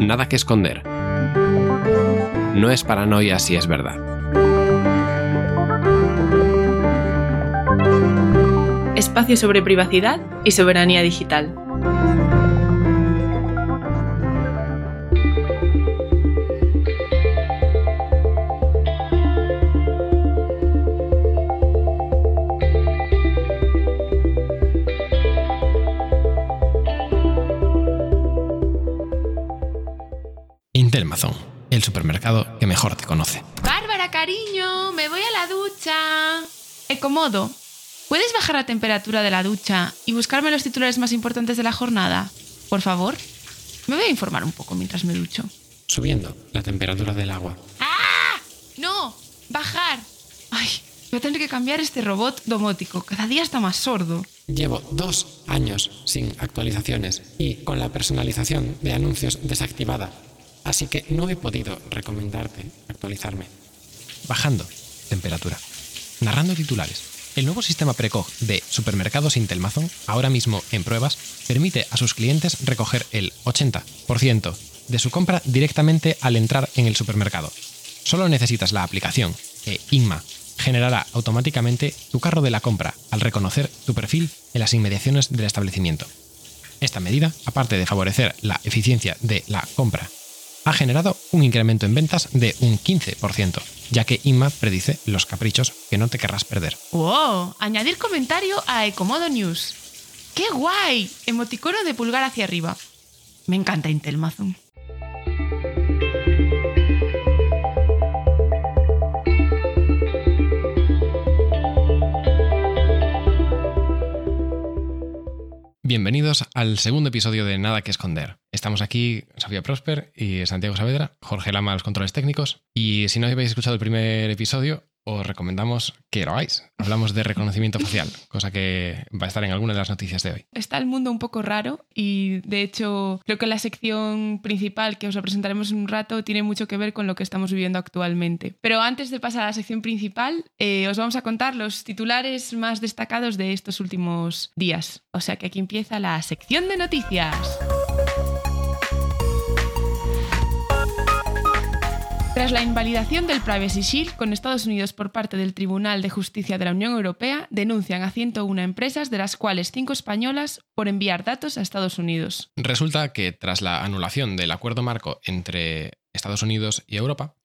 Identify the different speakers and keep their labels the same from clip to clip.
Speaker 1: Nada que esconder. No es paranoia si es verdad.
Speaker 2: Espacio sobre privacidad y soberanía digital.
Speaker 3: El supermercado que mejor te conoce.
Speaker 4: Bárbara, cariño, me voy a la ducha. Ecomodo, ¿puedes bajar la temperatura de la ducha y buscarme los titulares más importantes de la jornada? Por favor. Me voy a informar un poco mientras me ducho.
Speaker 3: Subiendo la temperatura del agua.
Speaker 4: ¡Ah! ¡No! ¡Bajar! Ay, voy a tener que cambiar este robot domótico. Cada día está más sordo.
Speaker 3: Llevo dos años sin actualizaciones y con la personalización de anuncios desactivada. Así que no he podido recomendarte actualizarme. Bajando temperatura. Narrando titulares. El nuevo sistema Precog de Supermercados Intelmazon, ahora mismo en pruebas, permite a sus clientes recoger el 80% de su compra directamente al entrar en el supermercado. Solo necesitas la aplicación e Inma generará automáticamente tu carro de la compra al reconocer tu perfil en las inmediaciones del establecimiento. Esta medida, aparte de favorecer la eficiencia de la compra, ha generado un incremento en ventas de un 15%, ya que Inma predice los caprichos que no te querrás perder.
Speaker 4: ¡Wow! Añadir comentario a Ecomodo News. ¡Qué guay! Emoticono de pulgar hacia arriba. Me encanta Intelmazon.
Speaker 3: Bienvenidos al segundo episodio de Nada que Esconder. Estamos aquí Sofía Prosper y Santiago Saavedra, Jorge Lama los controles técnicos. Y si no habéis escuchado el primer episodio, os recomendamos que lo hagáis. Hablamos de reconocimiento facial, cosa que va a estar en alguna de las noticias de hoy.
Speaker 4: Está el mundo un poco raro y de hecho creo que la sección principal que os la presentaremos en un rato tiene mucho que ver con lo que estamos viviendo actualmente. Pero antes de pasar a la sección principal, eh, os vamos a contar los titulares más destacados de estos últimos días. O sea que aquí empieza la sección de noticias. Tras la invalidación del Privacy Shield con Estados Unidos por parte del Tribunal de Justicia de la Unión Europea, denuncian a 101 empresas, de las cuales 5 españolas, por enviar datos a Estados Unidos.
Speaker 3: Resulta que tras la anulación del acuerdo marco entre Estados Unidos y Europa,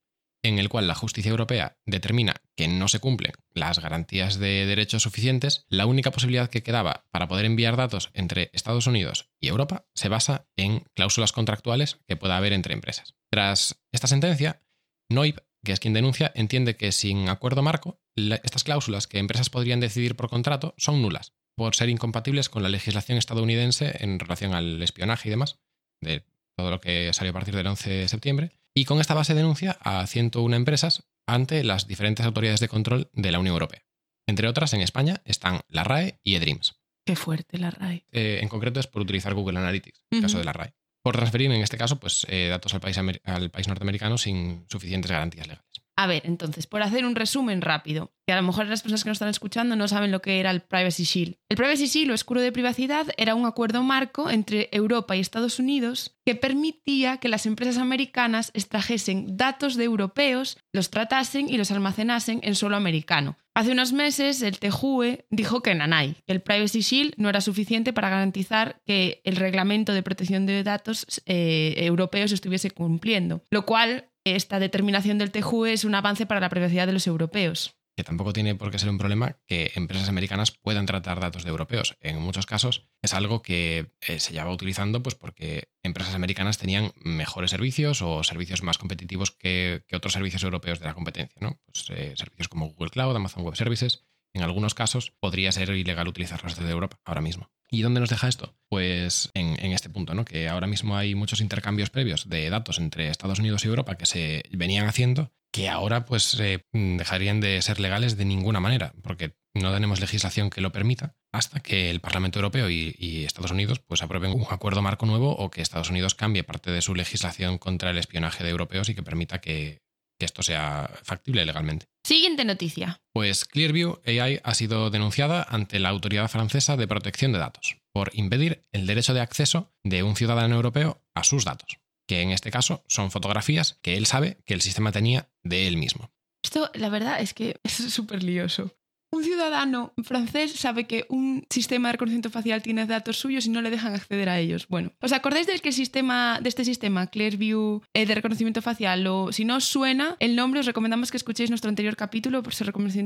Speaker 3: en el cual la justicia europea determina que no se cumplen las garantías de derechos suficientes, la única posibilidad que quedaba para poder enviar datos entre Estados Unidos y Europa se basa en cláusulas contractuales que pueda haber entre empresas. Tras esta sentencia, NOIB, que es quien denuncia, entiende que sin acuerdo marco, estas cláusulas que empresas podrían decidir por contrato son nulas, por ser incompatibles con la legislación estadounidense en relación al espionaje y demás, de todo lo que salió a partir del 11 de septiembre, y con esta base denuncia a 101 empresas ante las diferentes autoridades de control de la Unión Europea. Entre otras, en España están la RAE y eDreams.
Speaker 4: Qué fuerte la RAE.
Speaker 3: Eh, en concreto es por utilizar Google Analytics, en el caso
Speaker 4: Ujú.
Speaker 3: de la RAE. Por transferir, en este caso, pues, eh, datos al país, al país norteamericano sin suficientes garantías legales.
Speaker 4: A ver, entonces, por hacer un resumen rápido, que a lo mejor las personas que nos están escuchando no saben lo que era el Privacy Shield. El Privacy Shield o escudo de privacidad era un acuerdo marco entre Europa y Estados Unidos que permitía que las empresas americanas extrajesen datos de europeos, los tratasen y los almacenasen en suelo americano. Hace unos meses el TJUE dijo que nanay, que el Privacy Shield no era suficiente para garantizar que el reglamento de protección de datos eh, europeos estuviese cumpliendo, lo cual esta determinación del TJUE es un avance para la privacidad de los europeos.
Speaker 3: que tampoco tiene por qué ser un problema que empresas americanas puedan tratar datos de europeos. En muchos casos es algo que eh, se lleva utilizando pues porque empresas americanas tenían mejores servicios o servicios más competitivos que, que otros servicios europeos de la competencia. ¿no? Pues, eh, servicios como Google Cloud, Amazon Web Services. En algunos casos podría ser ilegal utilizarlos desde Europa ahora mismo. ¿Y dónde nos deja esto? Pues en, este punto, ¿no? que ahora mismo hay muchos intercambios previos de datos entre Estados Unidos y Europa que se venían haciendo que ahora pues eh, dejarían de ser legales de ninguna manera, porque no tenemos legislación que lo permita hasta que el Parlamento Europeo y, y Estados Unidos pues aprueben un acuerdo marco nuevo o que Estados Unidos cambie parte de su legislación contra el espionaje de europeos y que permita que, que esto sea factible legalmente.
Speaker 4: Siguiente noticia.
Speaker 3: Pues Clearview AI ha sido denunciada ante la Autoridad Francesa de Protección de Datos por impedir el derecho de acceso de un ciudadano europeo a sus datos. que en este caso son fotografías que él sabe que el sistema tenía de él mismo.
Speaker 4: Esto, la verdad, es que es súper lioso. Un ciudadano francés sabe que un sistema de reconocimiento facial tiene datos suyos y no le dejan acceder a ellos. Bueno, ¿os acordáis del que sistema, de este sistema, Clearview, eh, de reconocimiento facial? O si no os suena el nombre, os recomendamos que escuchéis nuestro anterior capítulo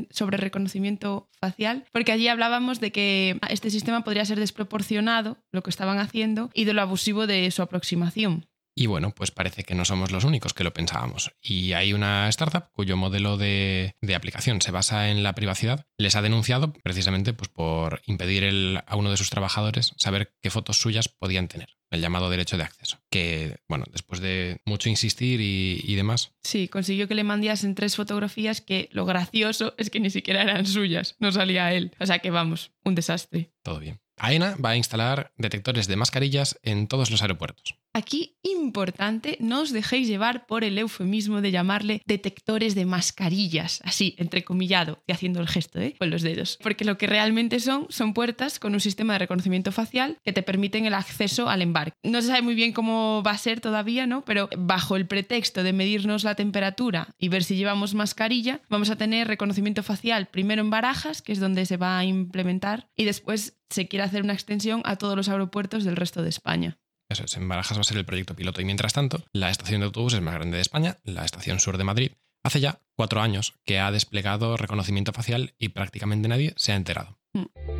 Speaker 4: sobre reconocimiento facial, porque allí hablábamos de que este sistema podría ser desproporcionado, lo que estaban haciendo, y de lo abusivo de su aproximación.
Speaker 3: Y bueno, pues parece que no somos los únicos que lo pensábamos. Y hay una startup cuyo modelo de, aplicación se basa en la privacidad. Les ha denunciado precisamente pues, por impedir a uno de sus trabajadores saber qué fotos suyas podían tener. El llamado derecho de acceso. Que, bueno, después de mucho insistir y, y demás.
Speaker 4: Sí, consiguió que le mandasen tres fotografías que lo gracioso es que ni siquiera eran suyas. No salía él. O sea que vamos, un desastre.
Speaker 3: Todo bien. AENA va a instalar detectores de mascarillas en todos los aeropuertos.
Speaker 4: Aquí, importante, no os dejéis llevar por el eufemismo de llamarle detectores de mascarillas, así, entrecomillado, y haciendo el gesto, ¿eh? Con los dedos. Porque lo que realmente son, son puertas con un sistema de reconocimiento facial que te permiten el acceso al embarque. No se sabe muy bien cómo va a ser todavía, ¿no? Pero bajo el pretexto de medirnos la temperatura y ver si llevamos mascarilla, vamos a tener reconocimiento facial primero en Barajas, que es donde se va a implementar, y después se quiere hacer una extensión a todos los aeropuertos del resto de España.
Speaker 3: Eso es, en Barajas va a ser el proyecto piloto. Y mientras tanto, la estación de autobuses más grande de España, la estación sur de Madrid, hace ya cuatro años que ha desplegado reconocimiento facial y prácticamente nadie se ha enterado. Mm.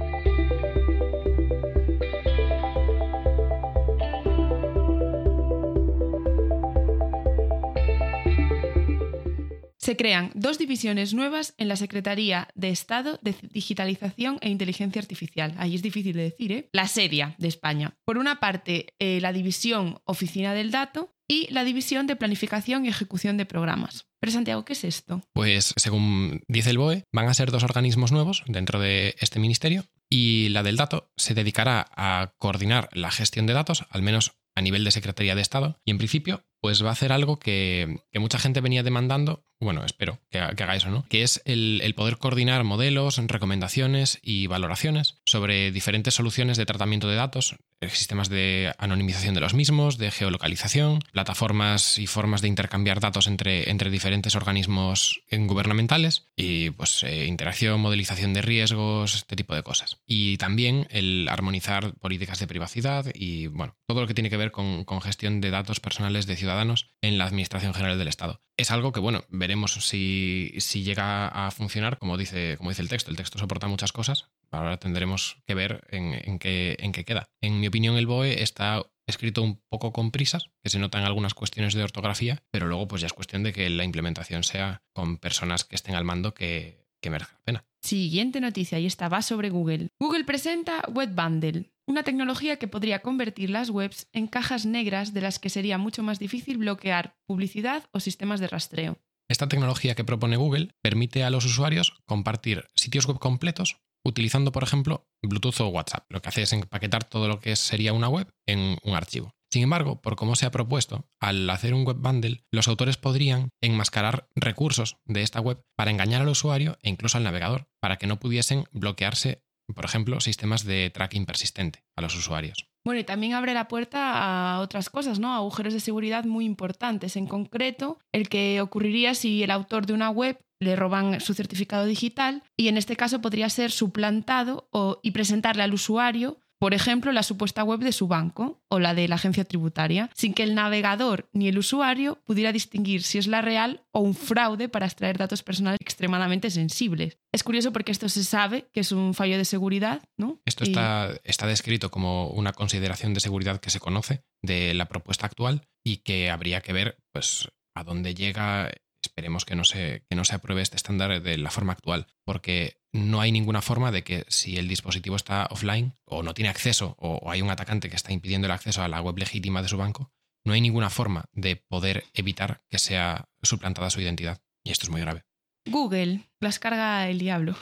Speaker 4: Se crean dos divisiones nuevas en la Secretaría de Estado de Digitalización e Inteligencia Artificial. Ahí es difícil de decir, ¿eh? La seria de España. Por una parte, eh, la división Oficina del Dato y la división de Planificación y Ejecución de Programas. Pero Santiago, ¿qué es esto?
Speaker 3: Pues según dice el BOE, van a ser dos organismos nuevos dentro de este ministerio y la del dato se dedicará a coordinar la gestión de datos, al menos a nivel de Secretaría de Estado, y en principio pues va a hacer algo que, mucha gente venía demandando, bueno, espero que, haga eso, ¿no? Que es el, poder coordinar modelos, recomendaciones y valoraciones sobre diferentes soluciones de tratamiento de datos, eh, sistemas de anonimización de los mismos, de geolocalización, plataformas y formas de intercambiar datos entre, diferentes organismos gubernamentales y pues eh, interacción, modelización de riesgos, este tipo de cosas. Y también el armonizar políticas de privacidad y, bueno, todo lo que tiene que ver con, gestión de datos personales de ciudadanos en la Administración General del Estado. Es algo que, bueno, veremos si, si llega a funcionar, como dice, como dice el texto. El texto soporta muchas cosas. Ahora tendremos que ver en, qué, en qué queda. En mi opinión, el BOE está escrito un poco con prisas, que se notan algunas cuestiones de ortografía, pero luego pues ya es cuestión de que la implementación sea con personas que estén al mando que, que merezca la pena.
Speaker 4: Siguiente noticia, y esta va sobre Google. Google presenta Web Bundle, una tecnología que podría convertir las webs en cajas negras de las que sería mucho más difícil bloquear publicidad o sistemas de rastreo.
Speaker 3: Esta tecnología que propone Google permite a los usuarios compartir sitios web completos utilizando, por ejemplo, Bluetooth o WhatsApp. Lo que hace es empaquetar todo lo que sería una web en un archivo. Sin embargo, por cómo se ha propuesto, al hacer un web bundle, los autores podrían enmascarar recursos de esta web para engañar al usuario e incluso al navegador, para que no pudiesen bloquearse por ejemplo, sistemas de tracking persistente a los usuarios.
Speaker 4: Bueno, y también abre la puerta a otras cosas, ¿no? A agujeros de seguridad muy importantes. En concreto, el que ocurriría si el autor de una web le roban su certificado digital y en este caso podría ser suplantado o, y presentarle al usuario por ejemplo, la supuesta web de su banco o la de la agencia tributaria, sin que el navegador ni el usuario pudiera distinguir si es la real o un fraude para extraer datos personales extremadamente sensibles. Es curioso porque esto se sabe que es un fallo de seguridad, ¿no?
Speaker 3: Esto está, está descrito como una consideración de seguridad que se conoce de la propuesta actual y que habría que ver pues, a dónde llega esperemos que no, se, que no se apruebe este estándar de la forma actual, porque no hay ninguna forma de que si el dispositivo está offline o no tiene acceso o, hay un atacante que está impidiendo el acceso a la web legítima de su banco, no hay ninguna forma de poder evitar que sea suplantada su identidad. Y esto es muy grave.
Speaker 4: Google las carga el diablo.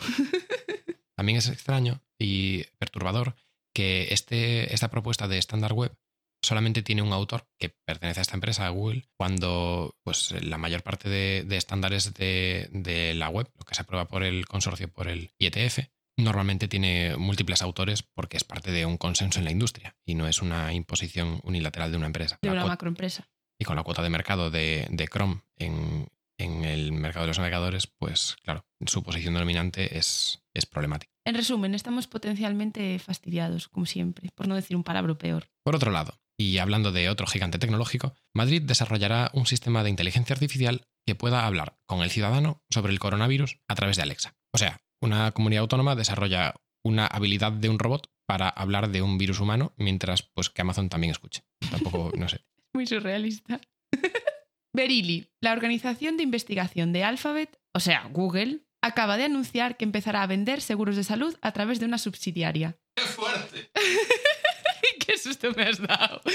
Speaker 3: También es extraño y perturbador que este, esta propuesta de estándar web solamente tiene un autor que pertenece a esta empresa, a Google, cuando pues, la mayor parte de, estándares de, la web, lo que se aprueba por el consorcio, por el IETF, normalmente tiene múltiples autores porque es parte de un consenso en la industria y no es una imposición unilateral de una empresa.
Speaker 4: De una macroempresa.
Speaker 3: y con la cuota de mercado de, de Chrome en, en el mercado de los navegadores, pues claro, su posición dominante es, es problemática.
Speaker 4: En resumen, estamos potencialmente fastidiados, como siempre, por no decir un palabra peor.
Speaker 3: Por otro lado, y hablando de otro gigante tecnológico, Madrid desarrollará un sistema de inteligencia artificial que pueda hablar con el ciudadano sobre el coronavirus a través de Alexa. O sea, una comunidad autónoma desarrolla una habilidad de un robot para hablar de un virus humano, mientras pues que Amazon también escuche. Tampoco, no sé.
Speaker 4: Muy surrealista. Berili, la organización de investigación de Alphabet, o sea, Google, acaba de anunciar que empezará a vender seguros de salud a través de una subsidiaria.
Speaker 3: ¡Qué fuerte!
Speaker 4: ¡Qué susto me has dado!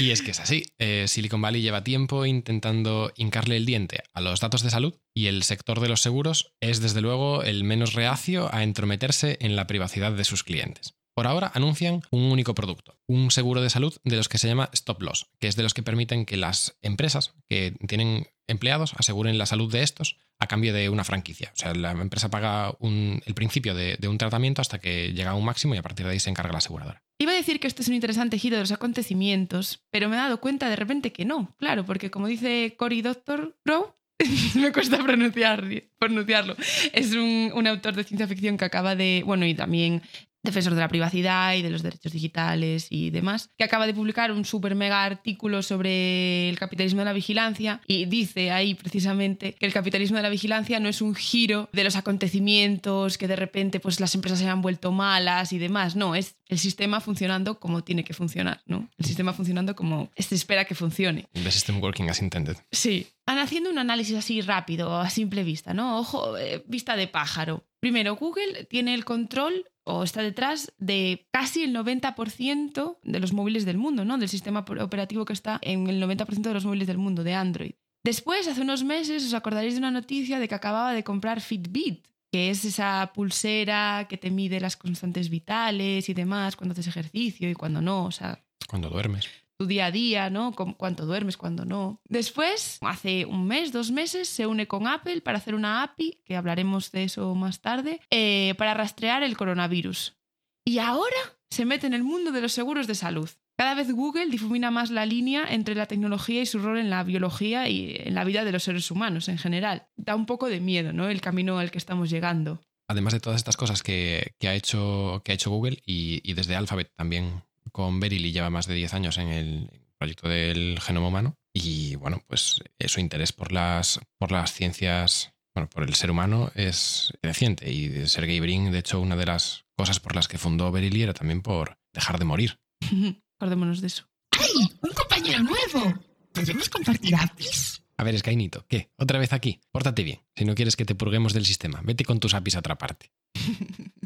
Speaker 3: Y es que es así. Eh, Silicon Valley lleva tiempo intentando hincarle el diente a los datos de salud y el sector de los seguros es desde luego el menos reacio a entrometerse en la privacidad de sus clientes. Por ahora anuncian un único producto, un seguro de salud de los que se llama Stop Loss, que es de los que permiten que las empresas que tienen empleados aseguren la salud de estos a cambio de una franquicia. O sea, la empresa paga el principio de, un tratamiento hasta que llega a un máximo y a partir de ahí se encarga la aseguradora.
Speaker 4: Iba a decir que esto es un interesante giro de los acontecimientos, pero me he dado cuenta de repente que no. Claro, porque como dice Cory Doctor Rowe, me cuesta pronunciar, pronunciarlo. Es un autor de ciencia ficción que acaba de, bueno, y también defensor de la privacidad y de los derechos digitales y demás, que acaba de publicar un super mega artículo sobre el capitalismo de la vigilancia y dice ahí precisamente que el capitalismo de la vigilancia no es un giro de los acontecimientos, que de repente pues las empresas se hayan vuelto malas y demás, no, es el sistema funcionando como tiene que funcionar, ¿no? El sistema funcionando como se espera que funcione.
Speaker 3: The system working as intended.
Speaker 4: Sí. Han haciendo un análisis así rápido, a simple vista, ¿no? Ojo, eh, vista de pájaro. Primero, Google tiene el control o está detrás de casi el 90% de los móviles del mundo, ¿no? Del sistema operativo que está en el 90% de los móviles del mundo, de Android. Después, hace unos meses, os acordaréis de una noticia de que acababa de comprar Fitbit, que es esa pulsera que te mide las constantes vitales y demás, cuando haces ejercicio y cuando no, o sea,
Speaker 3: Cuando duermes.
Speaker 4: Tu día a día, ¿no? Cuánto duermes, cuándo no. Después, hace un mes, dos meses, se une con Apple para hacer una API, que hablaremos de eso más tarde, eh, para rastrear el coronavirus. Y ahora se mete en el mundo de los seguros de salud. Cada vez Google difumina más la línea entre la tecnología y su rol en la biología y en la vida de los seres humanos en general. Da un poco de miedo, ¿no? El camino al que estamos llegando.
Speaker 3: Además de todas estas cosas que, que ha, hecho, que ha hecho Google y, y desde Alphabet también con Verily lleva más de 10 años en el proyecto del genoma humano y bueno, pues eh, su interés por las, por las ciencias, bueno, por el ser humano es creciente y Sergey Brin, de hecho, una de las cosas por las que fundó Verily era también por dejar de morir.
Speaker 4: Acordémonos de eso.
Speaker 5: ¡Ay! ¡Un compañero nuevo! ¿Podemos compartir APIs?
Speaker 3: A ver, Skynito, ¿qué? ¿Otra vez aquí? Pórtate bien. Si no quieres que te purguemos del sistema, vete con tus APIs a otra parte.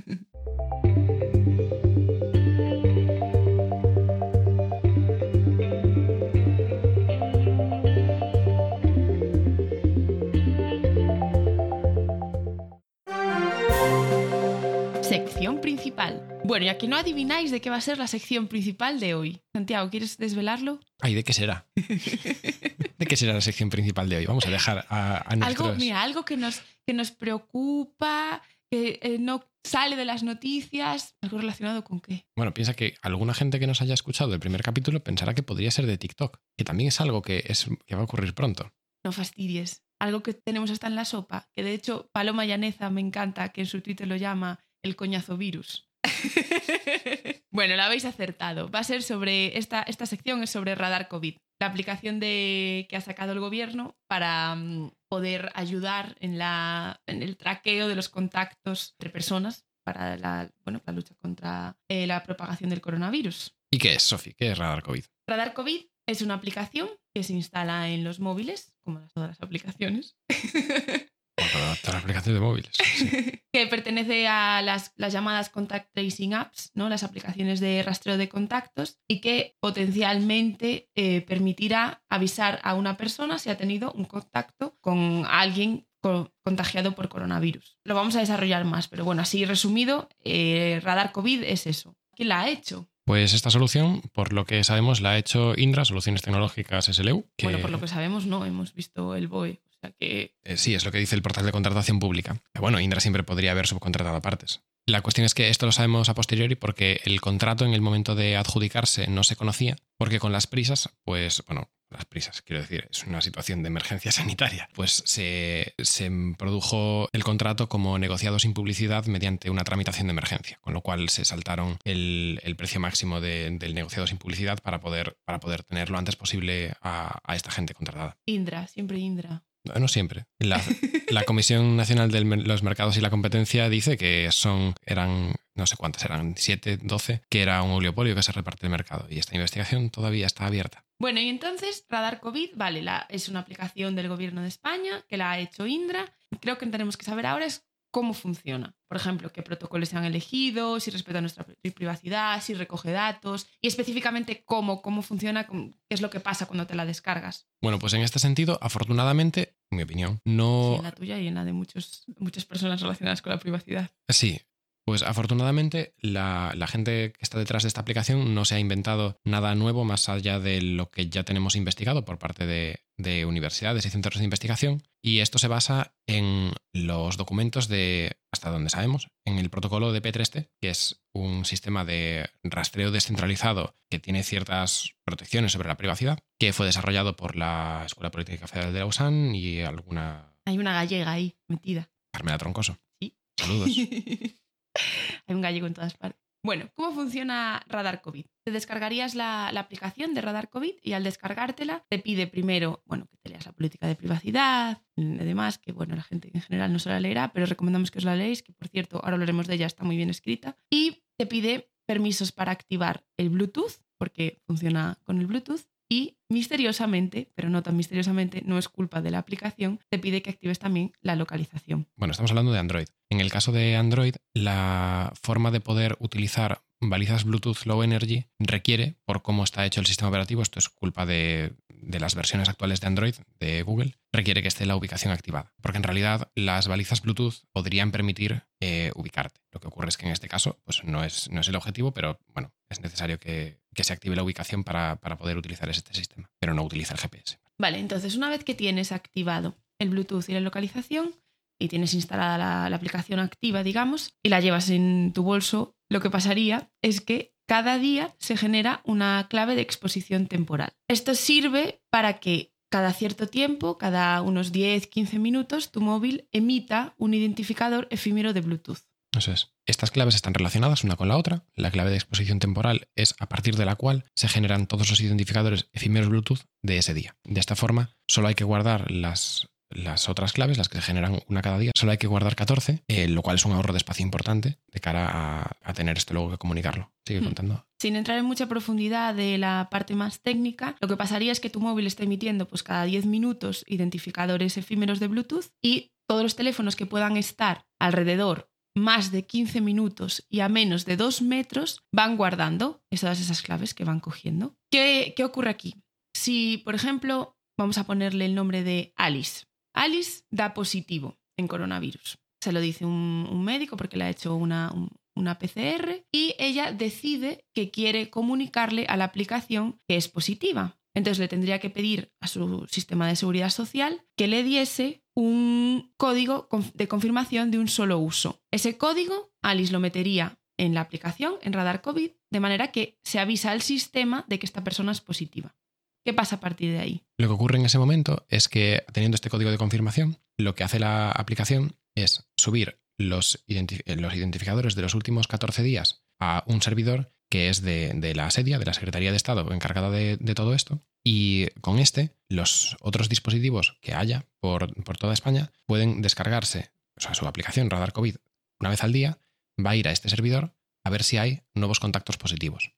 Speaker 4: Bueno, y aquí no adivináis de qué va a ser la sección principal de hoy. Santiago, ¿quieres desvelarlo?
Speaker 3: Ay, ¿de qué será? ¿De qué será la sección principal de hoy? Vamos a dejar a, a nuestros...
Speaker 4: Algo, mira, algo que nos, que nos preocupa, que eh, no sale de las noticias. ¿Algo relacionado con qué?
Speaker 3: Bueno, piensa que alguna gente que nos haya escuchado el primer capítulo pensará que podría ser de TikTok, que también es algo que, es, que va a ocurrir pronto.
Speaker 4: No fastidies. Algo que tenemos hasta en la sopa, que de hecho Paloma Llaneza me encanta, que en su Twitter lo llama el coñazo virus. bueno, lo habéis acertado. Va a ser sobre, esta, esta sección es sobre Radar COVID, la aplicación de, que ha sacado el gobierno para mm, poder ayudar en, la, en el traqueo de los contactos entre personas para la, bueno, la lucha contra eh, la propagación del coronavirus.
Speaker 3: ¿Y qué es, Sofi? ¿Qué es Radar COVID?
Speaker 4: Radar COVID es una aplicación que se instala en los móviles, como las- todas las aplicaciones,
Speaker 3: todas las aplicaciones de móviles. sí.
Speaker 4: que pertenece a las, las llamadas Contact Tracing Apps, ¿no? las aplicaciones de rastreo de contactos, y que potencialmente eh, permitirá avisar a una persona si ha tenido un contacto con alguien co- contagiado por coronavirus. Lo vamos a desarrollar más, pero bueno, así resumido, eh, Radar COVID es eso. ¿Quién la ha hecho?
Speaker 3: Pues esta solución, por lo que sabemos, la ha hecho Indra, Soluciones Tecnológicas SLU. Que,
Speaker 4: Bueno, por lo que sabemos, no, hemos visto el BOE. O sea que
Speaker 3: eh, sí, es lo que dice el portal de contratación pública. Pero bueno, Indra siempre podría haber subcontratado a partes. La cuestión es que esto lo sabemos a posteriori porque el contrato en el momento de adjudicarse no se conocía, porque con las prisas, pues, bueno, las prisas, quiero decir, es una situación de emergencia sanitaria, pues se, se produjo el contrato como negociado sin publicidad mediante una tramitación de emergencia, con lo cual se saltaron el, el precio máximo de- del negociado sin publicidad para poder, para poder tener lo antes posible a, a esta gente contratada.
Speaker 4: Indra, siempre Indra.
Speaker 3: No, siempre. La, la Comisión Nacional de los Mercados y la Competencia dice que son, eran, no sé cuántas, eran 7, 12, que era un oligopolio que se reparte el mercado. Y esta investigación todavía está abierta.
Speaker 4: Bueno, y entonces Radar COVID, vale, la, es una aplicación del gobierno de España que la ha hecho Indra. Creo que tenemos que saber ahora es cómo funciona. Por ejemplo, qué protocolos se han elegido, si respeta nuestra pri- privacidad, si recoge datos y específicamente cómo, cómo funciona, qué es lo que pasa cuando te la descargas.
Speaker 3: Bueno, pues en este sentido, afortunadamente, en mi opinión,
Speaker 4: Sí,
Speaker 3: no...
Speaker 4: en la tuya y en la de muchos, muchas personas relacionadas con la privacidad.
Speaker 3: Sí, pues afortunadamente la, la gente que está detrás de esta aplicación no se ha inventado nada nuevo más allá de lo que ya tenemos investigado por parte de, de universidades y centros de investigación. Y esto se basa en los documentos de, hasta donde sabemos, en el protocolo de P3T, que es un sistema de rastreo descentralizado que tiene ciertas protecciones sobre la privacidad, que fue desarrollado por la Escuela Política Federal de Lausanne y alguna
Speaker 4: Hay una gallega ahí metida.
Speaker 3: Carmela Troncoso.
Speaker 4: Sí.
Speaker 3: Saludos.
Speaker 4: Hay un gallego en todas partes. Bueno, ¿cómo funciona Radar COVID? Te descargarías la, aplicación de Radar COVID y al descargártela te pide primero, bueno, que te leas la política de privacidad y demás, que bueno, la gente en general no se la leerá, pero recomendamos que os la leáis, que por cierto, ahora hablaremos de ella, está muy bien escrita. Y te pide permisos para activar el Bluetooth, porque funciona con el Bluetooth. Y misteriosamente, pero no tan misteriosamente, no es culpa de la aplicación, te pide que actives también la localización.
Speaker 3: Bueno, estamos hablando de Android. En el caso de Android, la forma de poder utilizar balizas Bluetooth Low Energy requiere, por cómo está hecho el sistema operativo, esto es culpa de, las versiones actuales de Android, de Google, requiere que esté la ubicación activada. Porque en realidad las balizas Bluetooth podrían permitir eh, ubicarte. Lo que ocurre es que en este caso pues no, es, no es el objetivo, pero bueno, es necesario que, que se active la ubicación para, para poder utilizar este sistema, pero no utiliza el GPS.
Speaker 4: Vale, entonces una vez que tienes activado el Bluetooth y la localización y tienes instalada la, la aplicación activa, digamos, y la llevas en tu bolso, lo que pasaría es que cada día se genera una clave de exposición temporal. Esto sirve para que cada cierto tiempo, cada unos 10, 15 minutos, tu móvil emita un identificador efímero de Bluetooth.
Speaker 3: Eso es. Estas claves están relacionadas una con la otra. La clave de exposición temporal es a partir de la cual se generan todos los identificadores efímeros Bluetooth de ese día. De esta forma, solo hay que guardar las, las otras claves, las que se generan una cada día. Solo hay que guardar 14, eh, lo cual es un ahorro de espacio importante de cara a, a tener esto luego que comunicarlo. Sigue
Speaker 4: Hmm.
Speaker 3: contando.
Speaker 4: Sin entrar en mucha profundidad de la parte más técnica, lo que pasaría es que tu móvil está emitiendo pues, cada 10 minutos identificadores efímeros de Bluetooth y todos los teléfonos que puedan estar alrededor más de 15 minutos y a menos de 2 metros van guardando todas esas claves que van cogiendo. ¿Qué, ¿Qué ocurre aquí? Si, por ejemplo, vamos a ponerle el nombre de Alice. Alice da positivo en coronavirus. Se lo dice un, médico porque le ha hecho una, un- una PCR y ella decide que quiere comunicarle a la aplicación que es positiva. Entonces le tendría que pedir a su sistema de seguridad social que le diese un código de confirmación de un solo uso. Ese código Alice lo metería en la aplicación, en Radar COVID, de manera que se avisa al sistema de que esta persona es positiva. ¿Qué pasa a partir de ahí?
Speaker 3: Lo que ocurre en ese momento es que teniendo este código de confirmación, lo que hace la aplicación es subir los, eh, los identificadores de los últimos 14 días a un servidor que es de, de la SEDIA, de la Secretaría de Estado encargada de, de todo esto. Y con este, los otros dispositivos que haya por, por toda España pueden descargarse, o sea, su aplicación Radar COVID una vez al día, va a ir a este servidor a ver si hay nuevos contactos positivos.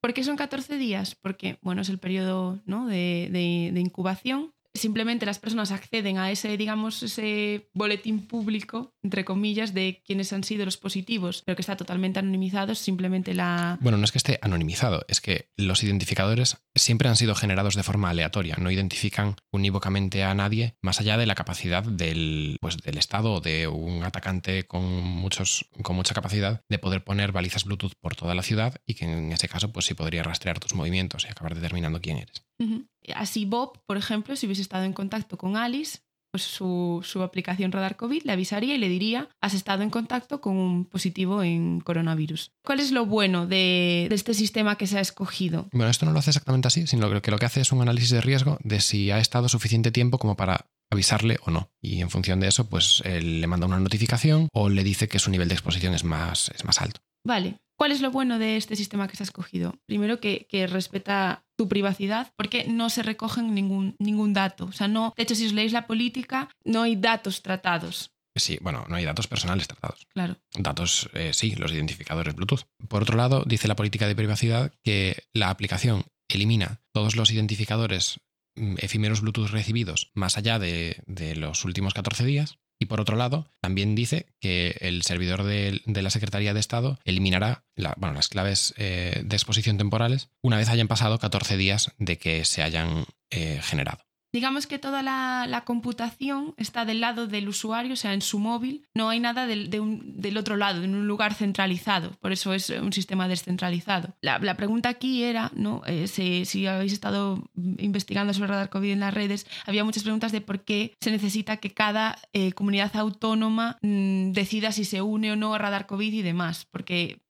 Speaker 4: ¿Por qué son 14 días? Porque, bueno, es el periodo ¿no? de- de incubación. Simplemente las personas acceden a ese, digamos, ese boletín público, entre comillas, de quienes han sido los positivos, pero que está totalmente anonimizado. Es simplemente la.
Speaker 3: Bueno, no es que esté anonimizado, es que los identificadores siempre han sido generados de forma aleatoria, no identifican unívocamente a nadie más allá de la capacidad del, pues, del Estado o de un atacante con, muchos, con mucha capacidad de poder poner balizas Bluetooth por toda la ciudad y que en ese caso pues sí podría rastrear tus movimientos y acabar determinando quién eres.
Speaker 4: Así Bob, por ejemplo, si hubiese estado en contacto con Alice, pues su, su aplicación Radar COVID, le avisaría y le diría, has estado en contacto con un positivo en coronavirus. ¿Cuál es lo bueno de, de este sistema que se ha escogido?
Speaker 3: Bueno, esto no lo hace exactamente así, sino que lo que hace es un análisis de riesgo de si ha estado suficiente tiempo como para avisarle o no. Y en función de eso, pues él le manda una notificación o le dice que su nivel de exposición es más, es más alto.
Speaker 4: Vale. ¿Cuál es lo bueno de este sistema que se ha escogido? Primero que, que respeta tu privacidad porque no se recogen ningún, ningún dato. O sea, no, de hecho, si os leéis la política, no hay datos tratados.
Speaker 3: Sí, bueno, no hay datos personales tratados.
Speaker 4: Claro.
Speaker 3: Datos, eh, sí, los identificadores Bluetooth. Por otro lado, dice la política de privacidad que la aplicación elimina todos los identificadores mm, efímeros Bluetooth recibidos más allá de, de los últimos 14 días. Y por otro lado, también dice que el servidor de, la Secretaría de Estado eliminará las claves eh, de exposición temporales una vez hayan pasado 14 días de que se hayan eh, generado.
Speaker 4: Digamos que toda la, computación está del lado del usuario, o sea, en su móvil. No hay nada del, otro lado, en un lugar centralizado. Por eso es un sistema descentralizado. La, pregunta aquí era, ¿no? Eh, si, habéis estado investigando sobre radar COVID en las redes, había muchas preguntas de por qué se necesita que cada eh, comunidad autónoma mm, decida si se une o no a radar COVID y demás. ¿Por qué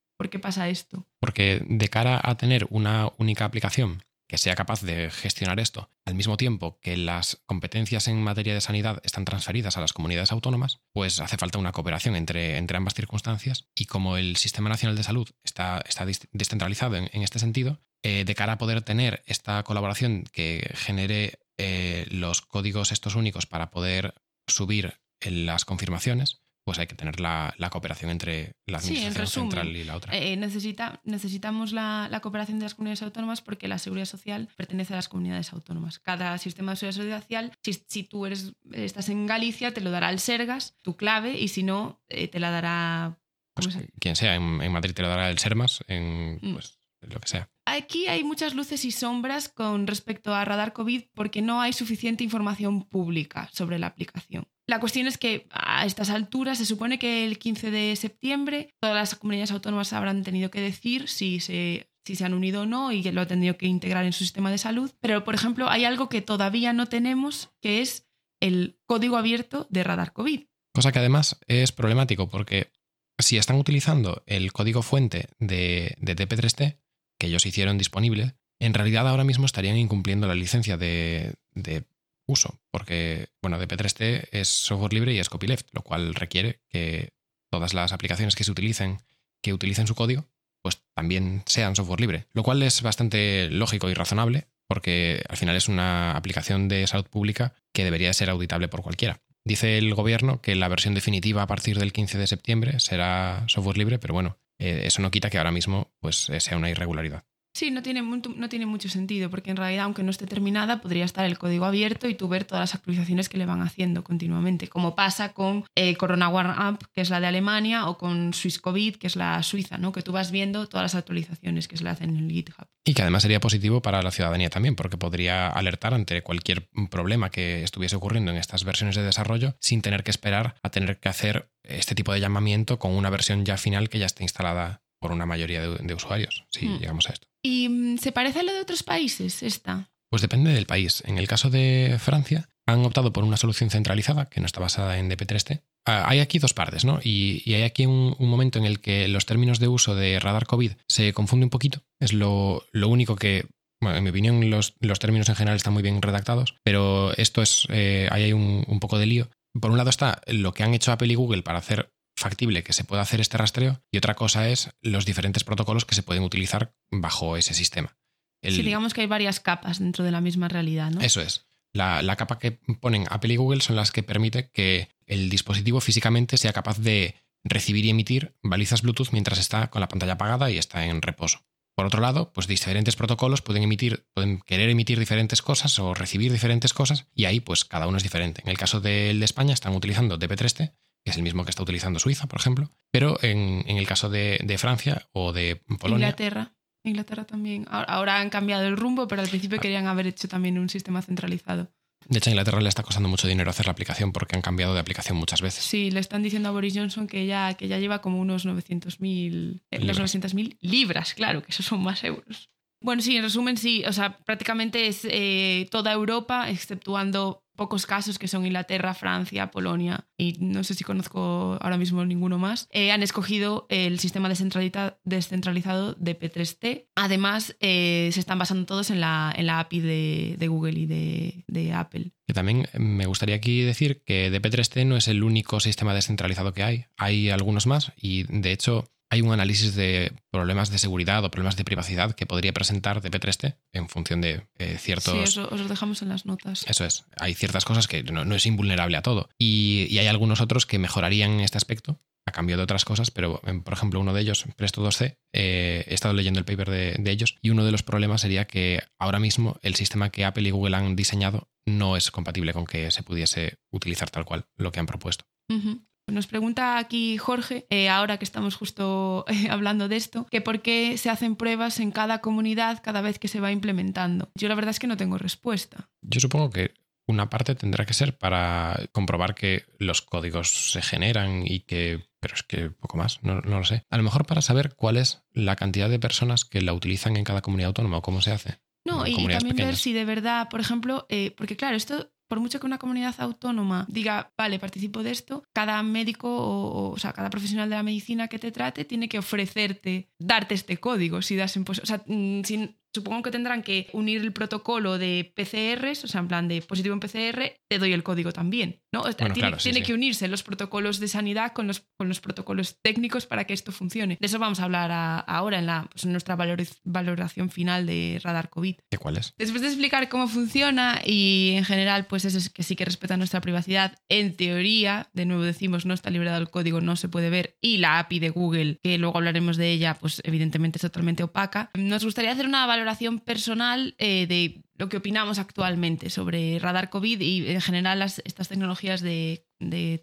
Speaker 4: pasa esto?
Speaker 3: Porque de cara a tener una única aplicación que sea capaz de gestionar esto, al mismo tiempo que las competencias en materia de sanidad están transferidas a las comunidades autónomas, pues hace falta una cooperación entre, entre ambas circunstancias. Y como el Sistema Nacional de Salud está, está descentralizado en, este sentido, eh, de cara a poder tener esta colaboración que genere eh, los códigos estos únicos para poder subir las confirmaciones, pues hay que tener la, la cooperación entre la
Speaker 4: Sí,
Speaker 3: administración
Speaker 4: resumen,
Speaker 3: central y la otra.
Speaker 4: Eh, necesita, necesitamos la, la cooperación de las comunidades autónomas porque la seguridad social pertenece a las comunidades autónomas. Cada sistema de seguridad social, si, si tú eres, estás en Galicia, te lo dará el Sergas, tu clave, y si no, eh, te la dará... ¿cómo
Speaker 3: Pues quien sea, en, en Madrid te lo dará el Sermas, en
Speaker 4: Mm.
Speaker 3: pues, lo que sea.
Speaker 4: Aquí hay muchas luces y sombras con respecto a Radar COVID porque no hay suficiente información pública sobre la aplicación. La cuestión es que a estas alturas se supone que el 15 de septiembre todas las comunidades autónomas habrán tenido que decir si se, si se han unido o no y lo han tenido que integrar en su sistema de salud. Pero, por ejemplo, hay algo que todavía no tenemos que es el código abierto de Radar COVID.
Speaker 3: Cosa que además es problemático porque si están utilizando el código fuente de, de TP3T, que ellos hicieron disponible, en realidad ahora mismo estarían incumpliendo la licencia de, de uso, porque, bueno, DP3T es software libre y es copyleft, lo cual requiere que todas las aplicaciones que se utilicen, que utilicen su código, pues también sean software libre, lo cual es bastante lógico y razonable, porque al final es una aplicación de salud pública que debería ser auditable por cualquiera. Dice el gobierno que la versión definitiva a partir del 15 de septiembre será software libre, pero bueno, eh, eso no quita que ahora mismo pues, eh, sea una irregularidad.
Speaker 4: Sí, no tiene, no tiene mucho sentido, porque en realidad, aunque no esté terminada, podría estar el código abierto y tú ver todas las actualizaciones que le van haciendo continuamente, como pasa con eh, Corona One App, que es la de Alemania, o con Swiss COVID, que es la suiza, ¿no? que tú vas viendo todas las actualizaciones que se le hacen en el GitHub.
Speaker 3: Y que además sería positivo para la ciudadanía también, porque podría alertar ante cualquier problema que estuviese ocurriendo en estas versiones de desarrollo sin tener que esperar a tener que hacer este tipo de llamamiento con una versión ya final que ya esté instalada por una mayoría de, de usuarios, si
Speaker 4: Hmm.
Speaker 3: llegamos a esto.
Speaker 4: ¿Y mm, se parece a lo de otros países esta?
Speaker 3: Pues depende del país. En el caso de Francia, han optado por una solución centralizada que no está basada en DP3T. Ah, hay aquí dos partes, ¿no? Y, hay aquí un, momento en el que los términos de uso de radar COVID se confunde un poquito. Es lo, único que, bueno, en mi opinión, los, términos en general están muy bien redactados, pero esto es, eh, ahí hay un poco de lío. Por un lado está lo que han hecho Apple y Google para hacer factible que se pueda hacer este rastreo y otra cosa es los diferentes protocolos que se pueden utilizar bajo ese sistema. El-
Speaker 4: Sí, digamos que hay varias capas dentro de la misma realidad, ¿no?
Speaker 3: eso es. La, la capa que ponen Apple y Google son las que permite que el dispositivo físicamente sea capaz de recibir y emitir balizas Bluetooth mientras está con la pantalla apagada y está en reposo. Por otro lado, pues diferentes protocolos pueden emitir, pueden querer emitir diferentes cosas o recibir diferentes cosas, y ahí pues cada uno es diferente. En el caso del de España están utilizando DP3T, que es el mismo que está utilizando Suiza, por ejemplo, pero en, en el caso de, de Francia o de Polonia,
Speaker 4: Inglaterra. Inglaterra también. Ahora, han cambiado el rumbo, pero al principio querían haber hecho también un sistema centralizado.
Speaker 3: de hecho a Inglaterra le está costando mucho dinero hacer la aplicación porque han cambiado de aplicación muchas veces.
Speaker 4: Sí, le están diciendo a Boris Johnson que ya, que ya lleva como unos 900.000 eh,
Speaker 3: Libras.
Speaker 4: unos 900.000 libras, claro, que esos son más euros. Bueno, sí, en resumen, sí, o sea, prácticamente es eh, toda Europa, exceptuando pocos casos que son Inglaterra, Francia, Polonia y no sé si conozco ahora mismo ninguno más, eh, han escogido el sistema descentralizado de P3T. Además, eh, se están basando todos en la, en la API de, de Google y de, de Apple.
Speaker 3: También me gustaría aquí decir que DP3T no es el único sistema descentralizado que hay. Hay algunos más y de hecho hay un análisis de problemas de seguridad o problemas de privacidad que podría presentar DP3T en función de eh, ciertos...
Speaker 4: Sí, eso os lo dejamos en las notas.
Speaker 3: Eso es. Hay ciertas cosas que no, no es invulnerable a todo. Y, y, hay algunos otros que mejorarían este aspecto a cambio de otras cosas, pero em, por ejemplo uno de ellos, Presto 2C, eh, he estado leyendo el paper de, de, ellos y uno de los problemas sería que ahora mismo el sistema que Apple y Google han diseñado no es compatible con que se pudiese utilizar tal cual lo que han propuesto.
Speaker 4: Uh -huh. Nos pregunta aquí Jorge, eh, ahora que estamos justo eh, hablando de esto, que por qué se hacen pruebas en cada comunidad cada vez que se va implementando. Yo la verdad es que no tengo respuesta.
Speaker 3: Yo supongo que una parte tendrá que ser para comprobar que los códigos se generan y que... Pero es que poco más, no, no, lo sé. A lo mejor para saber cuál es la cantidad de personas que la utilizan en cada comunidad autónoma o cómo se hace.
Speaker 4: No, y también pequeñas. ver si de verdad, por ejemplo, eh, porque claro, esto por mucho que una comunidad autónoma diga, vale, participo de esto, cada médico o, o, sea, cada profesional de la medicina que te trate tiene que ofrecerte, darte este código, si das en, o sea, sin, supongo que tendrán que unir el protocolo de PCRs, o sea, en plan de positivo en PCR, te doy el código también. ¿no?
Speaker 3: Bueno,
Speaker 4: tiene,
Speaker 3: claro, sí,
Speaker 4: tiene
Speaker 3: sí.
Speaker 4: que unirse los protocolos de sanidad con los, con los protocolos técnicos para que esto funcione. De eso vamos a hablar a, ahora en, la, pues en nuestra valoración final de Radar COVID.
Speaker 3: ¿De cuál es?
Speaker 4: Después de explicar cómo funciona y en general, pues eso es que sí que respeta nuestra privacidad, en teoría, de nuevo decimos, no está liberado el código, no se puede ver, y la API de Google, que luego hablaremos de ella, pues evidentemente es totalmente opaca. Nos gustaría hacer una valoración personal eh, de lo que opinamos actualmente sobre radar COVID y en general estas tecnologías de,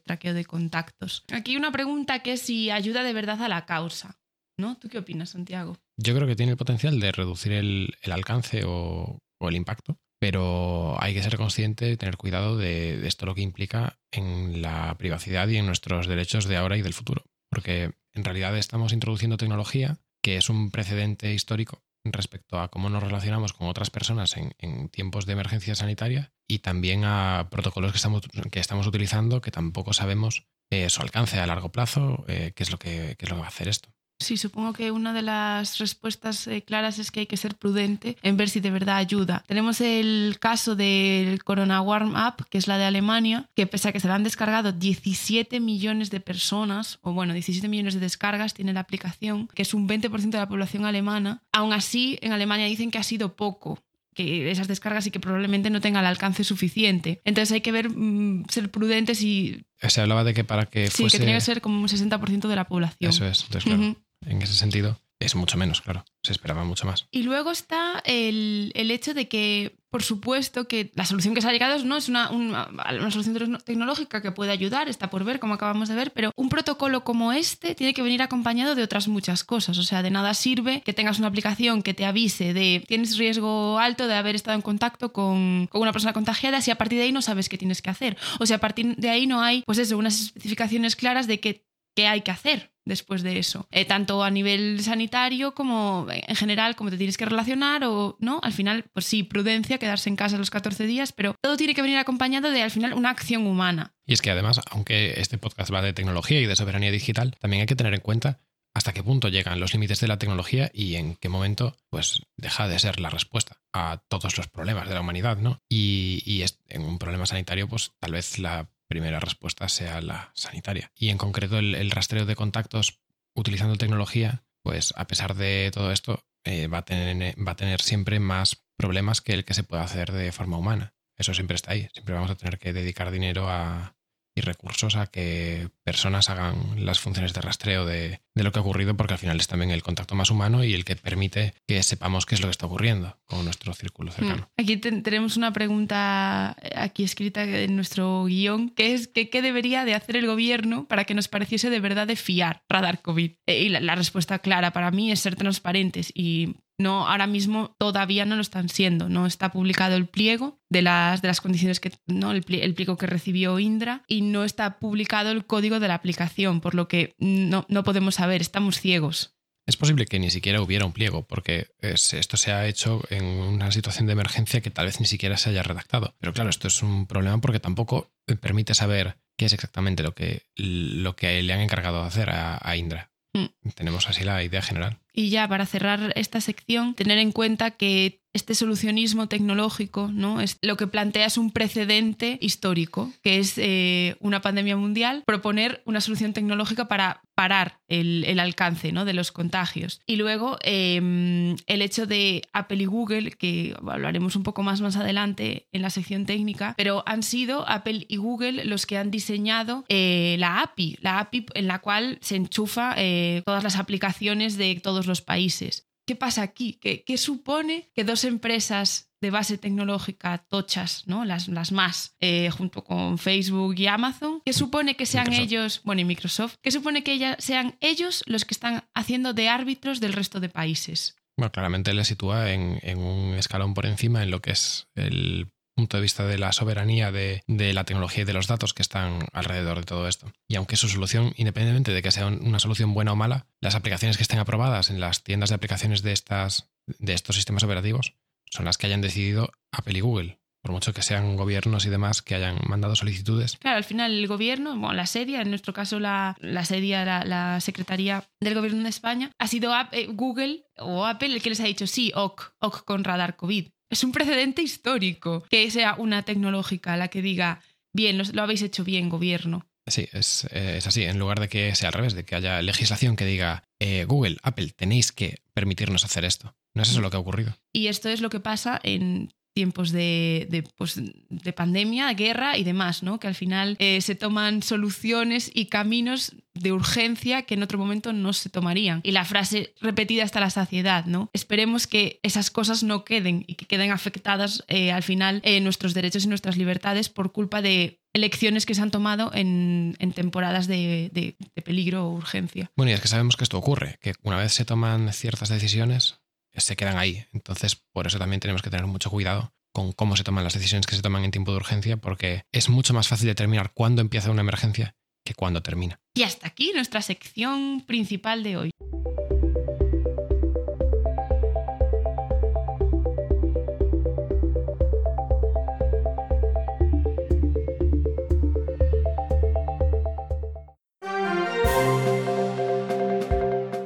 Speaker 4: traqueo de contactos. Aquí una pregunta que es si ayuda de verdad a la causa. ¿no? ¿Tú qué opinas, Santiago?
Speaker 3: Yo creo que tiene el potencial de reducir el, alcance o, el impacto, pero hay que ser consciente, tener cuidado de esto lo que implica en la privacidad y en nuestros derechos de ahora y del futuro. Porque en realidad estamos introduciendo tecnología que es un precedente histórico respecto a cómo nos relacionamos con otras personas en, en, tiempos de emergencia sanitaria y también a protocolos que estamos, que estamos utilizando que tampoco sabemos eh, su alcance a largo plazo, eh, qué, es lo que, qué es lo que va a hacer esto.
Speaker 4: Sí, supongo que una de las respuestas eh, claras es que hay que ser prudente en ver si de verdad ayuda. Tenemos el caso del Corona Warm Up, que es la de Alemania, que pese a que se la han descargado 17 millones de personas, o bueno, 17 millones de descargas tiene la aplicación, que es un 20% de la población alemana, aún así en Alemania dicen que ha sido poco que esas descargas y que probablemente no tenga el alcance suficiente. Entonces hay que ver, mmm, ser prudentes y...
Speaker 3: Se hablaba de que para que
Speaker 4: sí,
Speaker 3: fuese...
Speaker 4: que tenía que ser como un 60% de la población.
Speaker 3: Eso es, entonces claro, uh -huh. En ese sentido es mucho menos, claro. Se esperaba mucho más.
Speaker 4: Y luego está el, el hecho de que, por supuesto, que la solución que se ha llegado no es una, una, solución tecnológica que puede ayudar, está por ver, como acabamos de ver, pero un protocolo como este tiene que venir acompañado de otras muchas cosas. O sea, de nada sirve que tengas una aplicación que te avise de tienes riesgo alto de haber estado en contacto con, con una persona contagiada si a partir de ahí no sabes qué tienes que hacer. O sea, a partir de ahí no hay, pues eso, unas especificaciones claras de qué, qué hay que hacer después de eso, eh, tanto a nivel sanitario como en general, cómo te tienes que relacionar o no, al final, pues sí, prudencia, quedarse en casa los 14 días, pero todo tiene que venir acompañado de al final una acción humana.
Speaker 3: Y es que además, aunque este podcast va de tecnología y de soberanía digital, también hay que tener en cuenta hasta qué punto llegan los límites de la tecnología y en qué momento pues deja de ser la respuesta a todos los problemas de la humanidad, ¿no? Y, y en un problema sanitario, pues tal vez la primera respuesta sea la sanitaria. Y en concreto el, rastreo de contactos utilizando tecnología, pues a pesar de todo esto, eh, va, a tener, va a tener siempre más problemas que el que se puede hacer de forma humana. Eso siempre está ahí. Siempre vamos a tener que dedicar dinero a, y recursos a que personas hagan las funciones de rastreo de, de, lo que ha ocurrido, porque al final es también el contacto más humano y el que permite que sepamos qué es lo que está ocurriendo con nuestro círculo cercano.
Speaker 4: Aquí te, tenemos una pregunta aquí escrita en nuestro guion, que es que, qué debería de hacer el gobierno para que nos pareciese de verdad de fiar radar COVID. Eh, y la, la respuesta clara para mí es ser transparentes y no ahora mismo todavía no lo están siendo no está publicado el pliego de las de las condiciones que no el, pliego, que recibió Indra y no está publicado el código de la aplicación por lo que no, no podemos saber estamos ciegos
Speaker 3: Es posible que ni siquiera hubiera un pliego, porque es- esto se ha hecho en una situación de emergencia que tal vez ni siquiera se haya redactado. Pero claro, esto es un problema porque tampoco permite saber qué es exactamente lo que, lo que le han encargado de hacer a, a Indra.
Speaker 4: Mm.
Speaker 3: Tenemos así la idea general.
Speaker 4: Y ya para cerrar esta sección, tener en cuenta que este solucionismo tecnológico ¿no? es, lo que plantea es un precedente histórico, que es eh, una pandemia mundial, proponer una solución tecnológica para parar el, el alcance ¿no? de los contagios. Y luego eh, el hecho de Apple y Google, que hablaremos un poco más más adelante en la sección técnica, pero han sido Apple y Google los que han diseñado eh, la API, la API en la cual se enchufa eh, todas las aplicaciones de todos los países. ¿Qué pasa aquí? ¿Qué, qué supone que dos empresas de base tecnológica tochas, ¿no? las, las más, eh, junto con Facebook y Amazon, ¿qué supone que sean
Speaker 3: Microsoft.
Speaker 4: ellos, bueno, y Microsoft, ¿qué supone que ella- sean ellos los que están haciendo de árbitros del resto de países?
Speaker 3: Bueno, claramente le sitúa en, en un escalón por encima en lo que es el punto de vista de la soberanía de, de la tecnología y de los datos que están alrededor de todo esto. Y aunque su solución, independientemente de que sea un- una solución buena o mala, las aplicaciones que estén aprobadas en las tiendas de aplicaciones de, estas, de estos sistemas operativos son las que hayan decidido Apple y Google. Por mucho que sean gobiernos y demás que hayan mandado solicitudes.
Speaker 4: Claro, al final el gobierno, bueno, la serie, en nuestro caso la, la serie, la, la Secretaría del Gobierno de España, ha sido eh, Google o Apple el que les ha dicho sí, OK, OK con radar COVID. Es un precedente histórico que sea una tecnológica la que diga, bien, lo, lo habéis hecho bien, gobierno.
Speaker 3: Sí, es, eh, es así. En lugar de que sea al revés, de que haya legislación que diga eh, Google, Apple, tenéis que permitirnos hacer esto. No es eso lo que ha ocurrido.
Speaker 4: Y esto es lo que pasa en tiempos de, de, pues, de pandemia, guerra y demás, ¿no? Que al final eh, se toman soluciones y caminos de urgencia que en otro momento no se tomarían. Y la frase repetida hasta la saciedad, ¿no? Esperemos que esas cosas no queden y que queden afectadas eh, al final eh, nuestros derechos y nuestras libertades por culpa de elecciones que se han tomado en, en temporadas de, de- de peligro o urgencia.
Speaker 3: Bueno, y es que sabemos que esto ocurre, que una vez se toman ciertas decisiones, se quedan ahí. Entonces, por eso también tenemos que tener mucho cuidado con cómo se toman las decisiones que se toman en tiempo de urgencia, porque es mucho más fácil determinar cuándo empieza una emergencia que cuándo termina.
Speaker 4: Y hasta aquí nuestra sección principal de hoy.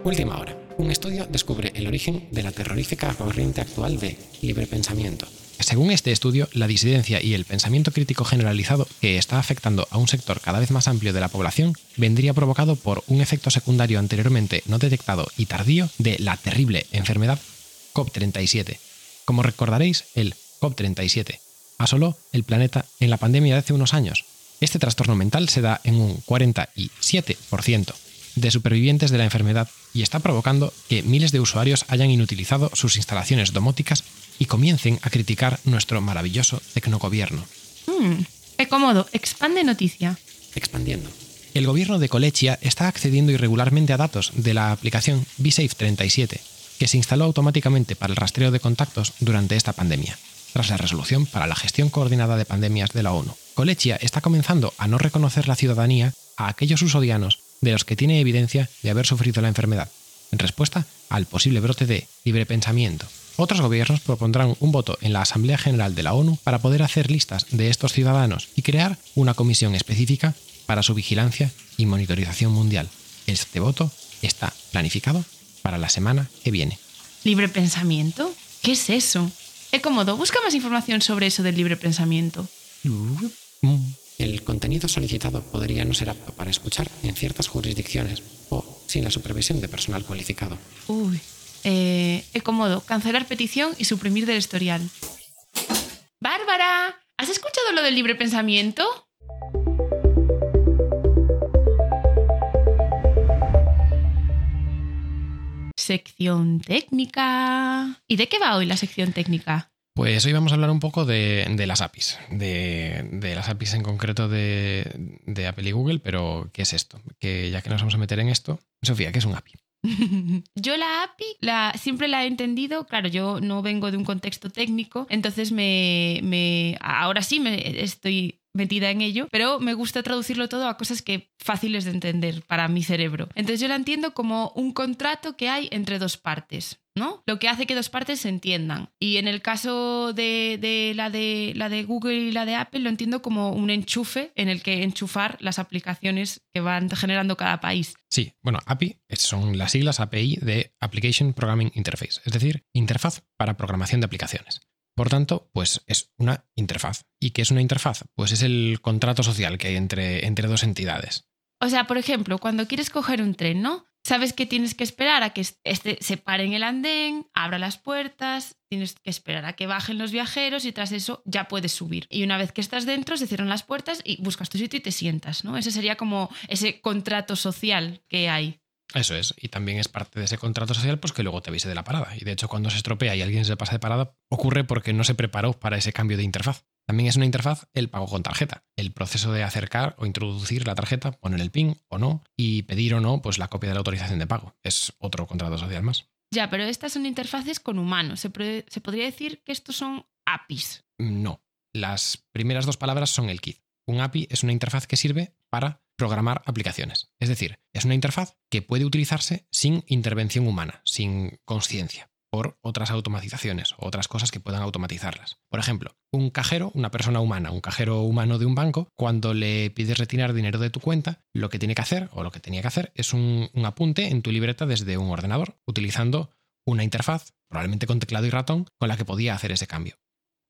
Speaker 1: Última hora. Un estudio descubre el origen de la terrorífica corriente actual de libre pensamiento.
Speaker 3: Según este estudio, la disidencia y el pensamiento crítico generalizado que está afectando a un sector cada vez más amplio de la población vendría provocado por un efecto secundario anteriormente no detectado y tardío de la terrible enfermedad COP37. Como recordaréis, el COP37 asoló el planeta en la pandemia de hace unos años. Este trastorno mental se da en un 47% de supervivientes de la enfermedad y está provocando que miles de usuarios hayan inutilizado sus instalaciones domóticas y comiencen a criticar nuestro maravilloso tecnogobierno.
Speaker 4: Mm, qué cómodo. Expande noticia.
Speaker 1: Expandiendo.
Speaker 3: El gobierno de Colechia está accediendo irregularmente a datos de la aplicación BSafe 37, que se instaló automáticamente para el rastreo de contactos durante esta pandemia, tras la resolución para la gestión coordinada de pandemias de la ONU. Colechia está comenzando a no reconocer la ciudadanía a aquellos usodianos de los que tiene evidencia de haber sufrido la enfermedad, en respuesta al posible brote de libre pensamiento. Otros gobiernos propondrán un voto en la Asamblea General de la ONU para poder hacer listas de estos ciudadanos y crear una comisión específica para su vigilancia y monitorización mundial. Este voto está planificado para la semana que viene.
Speaker 4: ¿Libre pensamiento? ¿Qué es eso? Qué cómodo. Busca más información sobre eso del libre pensamiento.
Speaker 3: Mm.
Speaker 1: El contenido solicitado podría no ser apto para escuchar en ciertas jurisdicciones o sin la supervisión de personal cualificado.
Speaker 4: Uy. Eh, he cómodo. Cancelar petición y suprimir del historial. Bárbara, ¿has escuchado lo del libre pensamiento? Sección técnica. ¿Y de qué va hoy la sección técnica?
Speaker 3: Pues hoy vamos a hablar un poco de, las APIs, de, de las APIs en concreto de, de Apple y Google, pero ¿qué es esto? Que ya que nos vamos a meter en esto, Sofía, ¿qué es un API?
Speaker 4: Yo la API la, siempre la he entendido, claro, yo no vengo de un contexto técnico, entonces me, me ahora sí me estoy metida en ello, pero me gusta traducirlo todo a cosas que fáciles de entender para mi cerebro. Entonces yo la entiendo como un contrato que hay entre dos partes. ¿no? Lo que hace que dos partes se entiendan. Y en el caso de, de, la de la de Google y la de Apple, lo entiendo como un enchufe en el que enchufar las aplicaciones que van generando cada país.
Speaker 3: Sí, bueno, API son las siglas API de Application Programming Interface, es decir, interfaz para programación de aplicaciones. Por tanto, pues es una interfaz. ¿Y qué es una interfaz? Pues es el contrato social que hay entre, entre dos entidades.
Speaker 4: O sea, por ejemplo, cuando quieres coger un tren, ¿no? Sabes que tienes que esperar a que este se pare en el andén, abra las puertas, tienes que esperar a que bajen los viajeros y tras eso ya puedes subir. Y una vez que estás dentro, se cierran las puertas y buscas tu sitio y te sientas, ¿no? Ese sería como ese contrato social que hay.
Speaker 3: Eso es, y también es parte de ese contrato social pues que luego te avise de la parada. Y de hecho cuando se estropea y alguien se pasa de parada, ocurre porque no se preparó para ese cambio de interfaz. También es una interfaz el pago con tarjeta, el proceso de acercar o introducir la tarjeta, poner el PIN o no y pedir o no pues la copia de la autorización de pago. Es otro contrato social más.
Speaker 4: Ya, pero estas son interfaces con humanos. ¿Se, se podría decir que estos son APIs?
Speaker 3: No. Las primeras dos palabras son el kit. Un API es una interfaz que sirve para programar aplicaciones. Es decir, es una interfaz que puede utilizarse sin intervención humana, sin conciencia por otras automatizaciones o otras cosas que puedan automatizarlas. Por ejemplo, un cajero, una persona humana, un cajero humano de un banco, cuando le pides retirar dinero de tu cuenta, lo que tiene que hacer o lo que tenía que hacer es un, un apunte en tu libreta desde un ordenador, utilizando una interfaz, probablemente con teclado y ratón, con la que podía hacer ese cambio.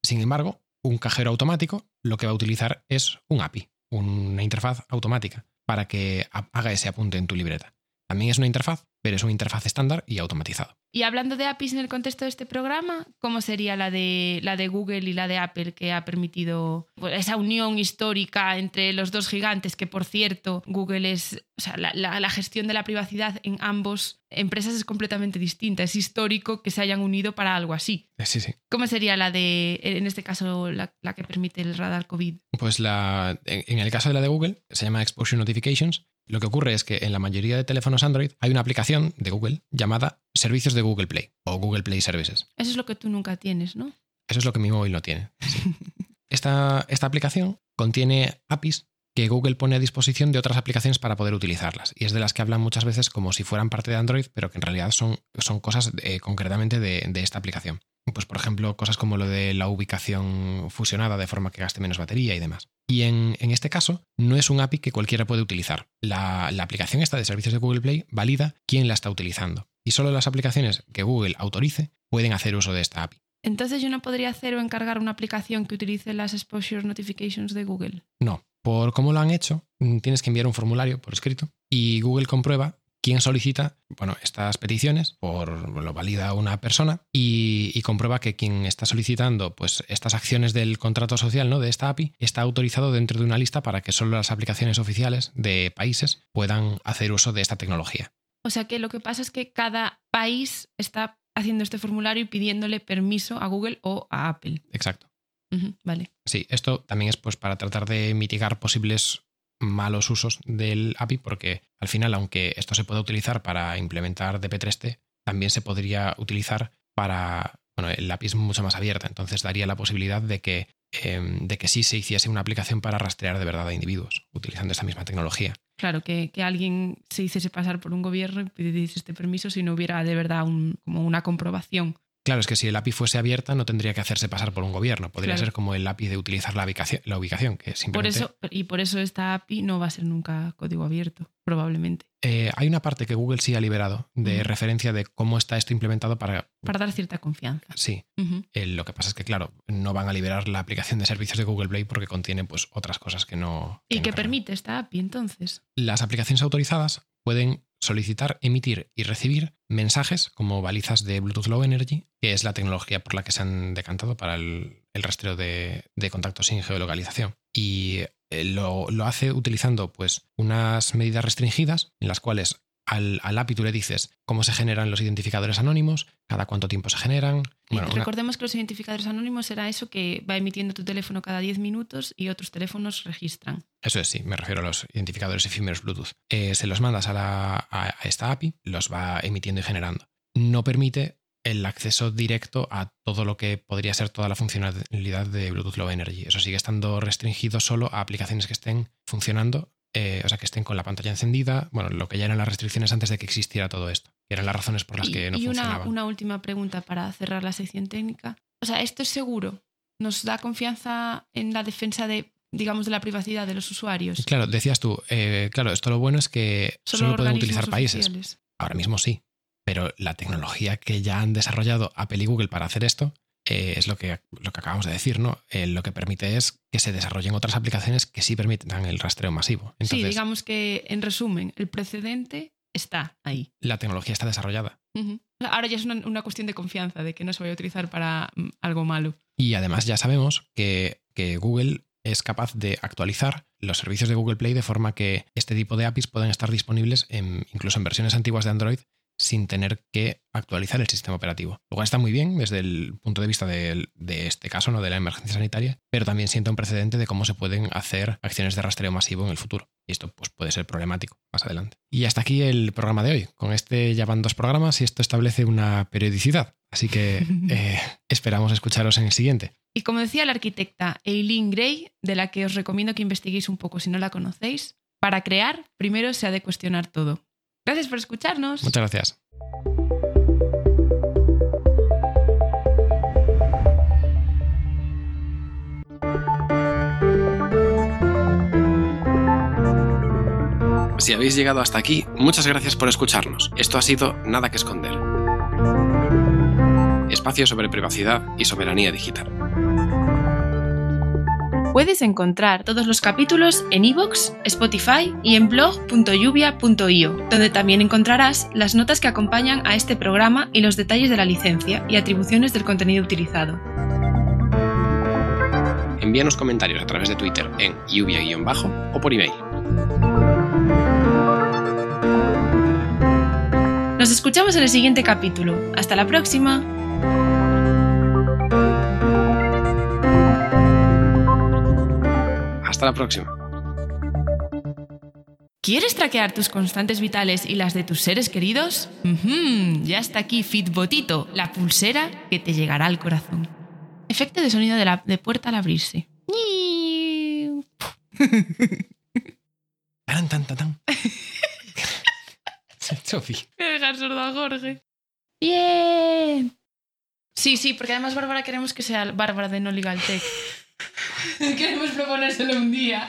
Speaker 3: Sin embargo, un cajero automático lo que va a utilizar es un API, una interfaz automática, para que haga ese apunte en tu libreta. También es una interfaz, pero es una interfaz estándar y automatizado.
Speaker 4: Y hablando de APIs en el contexto de este programa, ¿cómo sería la de, la de Google y la de Apple que ha permitido pues, esa unión histórica entre los dos gigantes? Que por cierto, Google es. O sea, la, la, gestión de la privacidad en ambos empresas es completamente distinta. Es histórico que se hayan unido para algo así.
Speaker 3: Sí, sí.
Speaker 4: ¿Cómo sería la de, en este caso, la, la que permite el radar COVID?
Speaker 3: Pues la, en el caso de la de Google, se llama Exposure Notifications lo que ocurre es que en la mayoría de teléfonos Android hay una aplicación de Google llamada Servicios de Google Play o Google Play Services.
Speaker 4: Eso es lo que tú nunca tienes, ¿no?
Speaker 3: Eso es lo que mi móvil no tiene. esta, esta aplicación contiene APIs que Google pone a disposición de otras aplicaciones para poder utilizarlas. Y es de las que hablan muchas veces como si fueran parte de Android, pero que en realidad son, son cosas eh, concretamente de, de, esta aplicación. Pues por ejemplo, cosas como lo de la ubicación fusionada de forma que gaste menos batería y demás. Y en, en este caso, no es un API que cualquiera puede utilizar. La, la aplicación esta de servicios de Google Play valida quién la está utilizando. Y solo las aplicaciones que Google autorice pueden hacer uso de esta API.
Speaker 4: Entonces yo no podría hacer o encargar una aplicación que utilice las exposure notifications de Google.
Speaker 3: No, por cómo lo han hecho, mm, tienes que enviar un formulario por escrito y Google comprueba quién solicita bueno, estas peticiones, por lo valida una persona y, y, comprueba que quien está solicitando pues, estas acciones del contrato social ¿no? de esta API está autorizado dentro de una lista para que solo las aplicaciones oficiales de países puedan hacer uso de esta tecnología.
Speaker 4: O sea que lo que pasa es que cada país está haciendo este formulario y pidiéndole permiso a Google o a Apple.
Speaker 3: Exacto.
Speaker 4: Uh -huh, vale.
Speaker 3: Sí, esto también es pues para tratar de mitigar posibles malos usos del API, porque al final, aunque esto se pueda utilizar para implementar DP3T, también se podría utilizar para. Bueno, el API es mucho más abierta, entonces daría la posibilidad de que, eh, de que sí se hiciese una aplicación para rastrear de verdad a individuos, utilizando esta misma tecnología.
Speaker 4: Claro, que, que, alguien se hiciese pasar por un gobierno y pidiese este permiso si no hubiera de verdad un, como una comprobación.
Speaker 3: Claro, es que si el API fuese abierta no tendría que hacerse pasar por un gobierno. Podría
Speaker 4: Claro.
Speaker 3: ser como el API de utilizar la ubicación, la ubicación que
Speaker 4: Por
Speaker 3: simplemente...
Speaker 4: eso, y por eso esta API no va a ser nunca código abierto, probablemente.
Speaker 3: Eh, hay una parte que Google sí ha liberado de referencia de cómo está esto implementado para...
Speaker 4: Para dar cierta confianza.
Speaker 3: Sí, eh, lo que pasa es que, claro, no van a liberar la aplicación de servicios de Google Play porque contiene pues, otras cosas que no...
Speaker 4: ¿Y
Speaker 3: que
Speaker 4: qué
Speaker 3: no permiten.
Speaker 4: permite esta API entonces?
Speaker 3: Las aplicaciones autorizadas pueden solicitar, emitir y recibir mensajes como balizas de Bluetooth Low Energy, que es la tecnología por la que se han decantado para el, rastreo de, de contactos sin geolocalización. Y eh, lo, lo hace utilizando pues, unas medidas restringidas en las cuales al, al API tú le dices cómo se generan los identificadores anónimos, cada cuánto tiempo se generan. Una-
Speaker 4: recordemos que los identificadores anónimos será eso que va emitiendo tu teléfono cada 10 minutos y otros teléfonos registran.
Speaker 3: Eso es, sí, me refiero a los identificadores efímeros Bluetooth. Eh, se los mandas a, la, a esta API, los va emitiendo y generando. No permite el acceso directo a todo lo que podría ser toda la funcionalidad de Bluetooth Low Energy. Eso sigue estando restringido solo a aplicaciones que estén funcionando, eh, o sea, que estén con la pantalla encendida, bueno, lo que ya eran las restricciones antes de que existiera todo esto, que eran las razones por las
Speaker 4: y,
Speaker 3: que no
Speaker 4: y una, una última pregunta para cerrar la sección técnica. O sea, ¿esto es seguro? ¿Nos da confianza en la defensa de, digamos, de la privacidad de los usuarios?
Speaker 3: Claro, decías tú, eh, claro, esto lo bueno es que solo, pueden utilizar países.
Speaker 4: oficiales.
Speaker 3: Ahora mismo sí, pero la tecnología que ya han desarrollado Apple y Google para hacer esto eh, es lo que, lo que acabamos de decir, ¿no? Eh, lo que permite es que se desarrollen otras aplicaciones que sí permitan el rastreo masivo. Entonces,
Speaker 4: sí, digamos que, en resumen, el precedente está ahí.
Speaker 3: la tecnología está desarrollada.
Speaker 4: Ahora ya es una, una cuestión de confianza, de que no se vaya a utilizar para mm, algo malo.
Speaker 3: Y además ya sabemos que, que Google es capaz de actualizar los servicios de Google Play de forma que este tipo de APIs pueden estar disponibles en, incluso en versiones antiguas de Android sin tener que actualizar el sistema operativo. Lo cual está muy bien desde el punto de vista de, este caso, no de la emergencia sanitaria, pero también sienta un precedente de cómo se pueden hacer acciones de rastreo masivo en el futuro. Y esto pues, puede ser problemático más adelante. Y hasta aquí el programa de hoy. Con este ya van dos programas y esto establece una periodicidad. Así que eh, esperamos escucharos en el siguiente.
Speaker 4: Y como decía la arquitecta Eileen Gray, de la que os recomiendo que investiguéis un poco si no la conocéis, para crear primero se ha de cuestionar todo. Gracias por escucharnos.
Speaker 3: Muchas gracias.
Speaker 1: Si habéis llegado hasta aquí, muchas gracias por escucharnos. Esto ha sido Nada que Esconder. Espacio sobre privacidad y soberanía digital.
Speaker 2: Puedes encontrar todos los capítulos en iVoox, Spotify y en blog.lluvia.io, donde también encontrarás las notas que acompañan a este programa y los detalles de la licencia y atribuciones del contenido utilizado.
Speaker 1: Envíanos comentarios a través de Twitter en lluvia-bajo o por email.
Speaker 2: Nos escuchamos en el siguiente capítulo. Hasta la próxima.
Speaker 1: Hasta la próxima.
Speaker 4: ¿Quieres traquear tus constantes vitales y las de tus seres queridos? Ujú, Ya está aquí Fitbotito, la pulsera que te llegará al corazón. Efecto de sonido de, la, de puerta al abrirse.
Speaker 3: Tan, tan, tan, tan. Sofi.
Speaker 4: Voy a dejar sordo a Jorge. Bien. Sí, sí, porque además Bárbara queremos que sea Bárbara de No Legal Tech. queremos proponérselo un día.